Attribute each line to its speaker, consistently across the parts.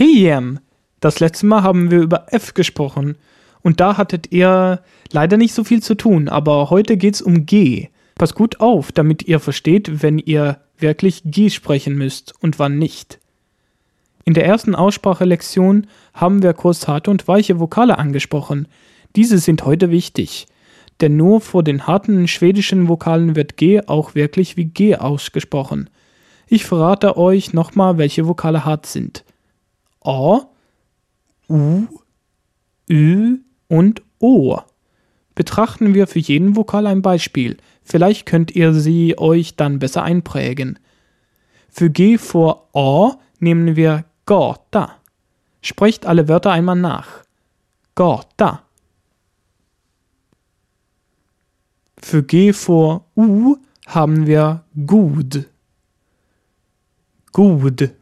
Speaker 1: Hey Yam, das letzte Mal haben wir über F gesprochen und da hattet ihr leider nicht so viel zu tun, aber heute geht's um G. Pass gut auf, damit ihr versteht, wenn ihr wirklich G sprechen müsst und wann nicht. In der ersten Aussprachelektion haben wir kurz harte und weiche Vokale angesprochen. Diese sind heute wichtig, denn nur vor den harten schwedischen Vokalen wird G auch wirklich wie G ausgesprochen. Ich verrate euch nochmal, welche Vokale hart sind. A, U, Ü und O. Betrachten wir für jeden Vokal ein Beispiel. Vielleicht könnt ihr sie euch dann besser einprägen. Für G vor A nehmen wir Gata. Sprecht alle Wörter einmal nach. Gata. Für G vor U haben wir Gut. Gut.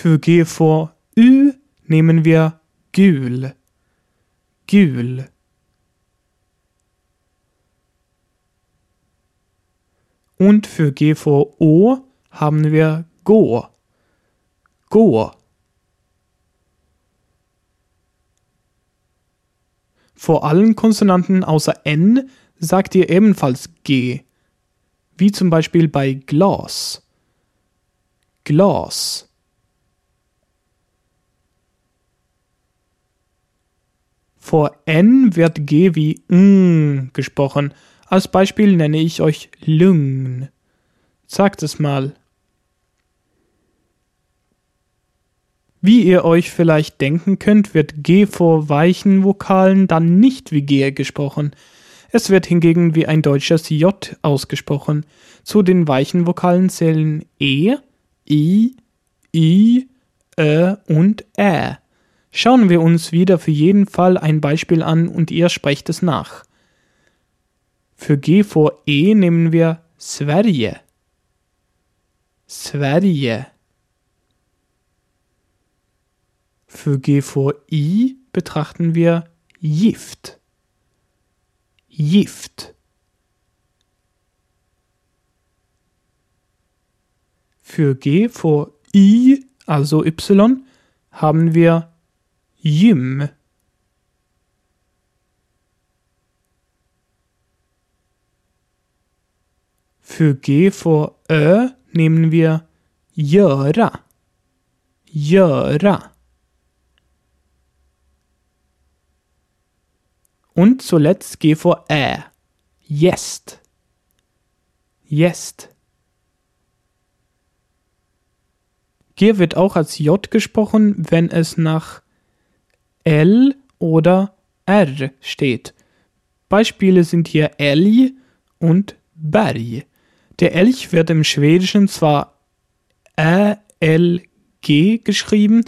Speaker 1: Für G vor Ü nehmen wir Gül. Gül. Und für G vor O haben wir Go. Go. Vor allen Konsonanten außer N sagt ihr ebenfalls G, wie zum Beispiel bei Glas. Glas. Vor N wird G wie ng gesprochen. Als Beispiel nenne ich euch Lungen. Sagt es mal. Wie ihr euch vielleicht denken könnt, wird G vor weichen Vokalen dann nicht wie G gesprochen. Es wird hingegen wie ein deutsches J ausgesprochen. Zu den weichen Vokalen zählen E, I, I, Ä und Ä. Schauen wir uns wieder für jeden Fall ein Beispiel an und ihr sprecht es nach. Für G vor E nehmen wir Sverige. Sverige. Für G vor I betrachten wir Gift. Gift. Für G vor I, also Y, haben wir Gym. Für G vor Ö nehmen wir göra. Göra. Und zuletzt G vor Ä. Gäst. Gäst. G wird auch als J gesprochen, wenn es nach L oder R steht. Beispiele sind hier Älg und Berg. Der Elch wird im Schwedischen zwar Ä-L-G geschrieben,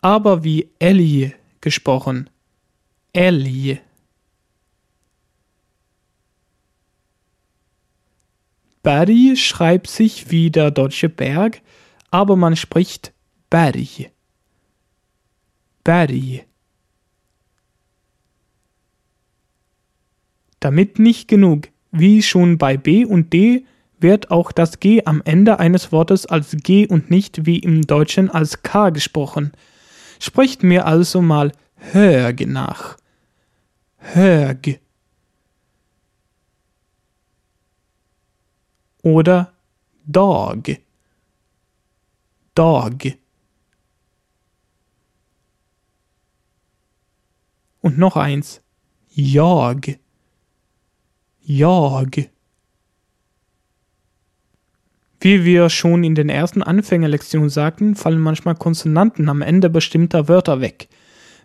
Speaker 1: aber wie Älg gesprochen. Älg. Berg schreibt sich wie der deutsche Berg, aber man spricht Berg. Berg. Damit nicht genug, wie schon bei B und D wird auch das G am Ende eines Wortes als G und nicht wie im Deutschen als K gesprochen. Sprecht mir also mal Hög nach. Hög. Oder Dag. Dag. Und noch eins. Jag. Jag. Wie wir schon in den ersten Anfängerlektionen sagten, fallen manchmal Konsonanten am Ende bestimmter Wörter weg,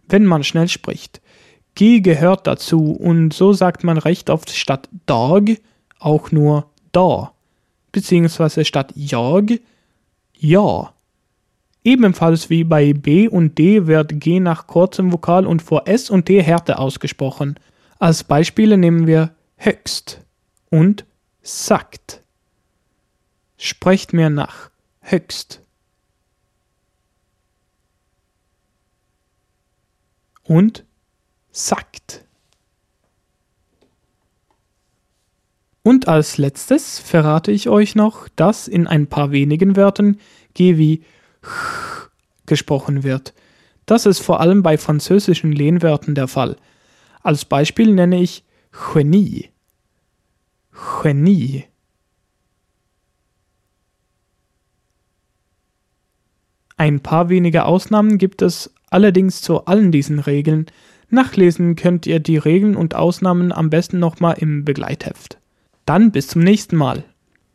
Speaker 1: wenn man schnell spricht. G gehört dazu und so sagt man recht oft statt Dog auch nur da, beziehungsweise statt Jag ja. Ebenfalls wie bei B und D wird G nach kurzem Vokal und vor S und T Härte ausgesprochen. Als Beispiele nehmen wir höchst und sagt. Sprecht mir nach. Höchst. Und sagt. Und als letztes verrate ich euch noch, dass in ein paar wenigen Wörtern G wie ch gesprochen wird. Das ist vor allem bei französischen Lehnwörtern der Fall. Als Beispiel nenne ich Genie. Genie. Ein paar wenige Ausnahmen gibt es allerdings zu allen diesen Regeln. Nachlesen könnt ihr die Regeln und Ausnahmen am besten nochmal im Begleitheft. Dann bis zum nächsten Mal.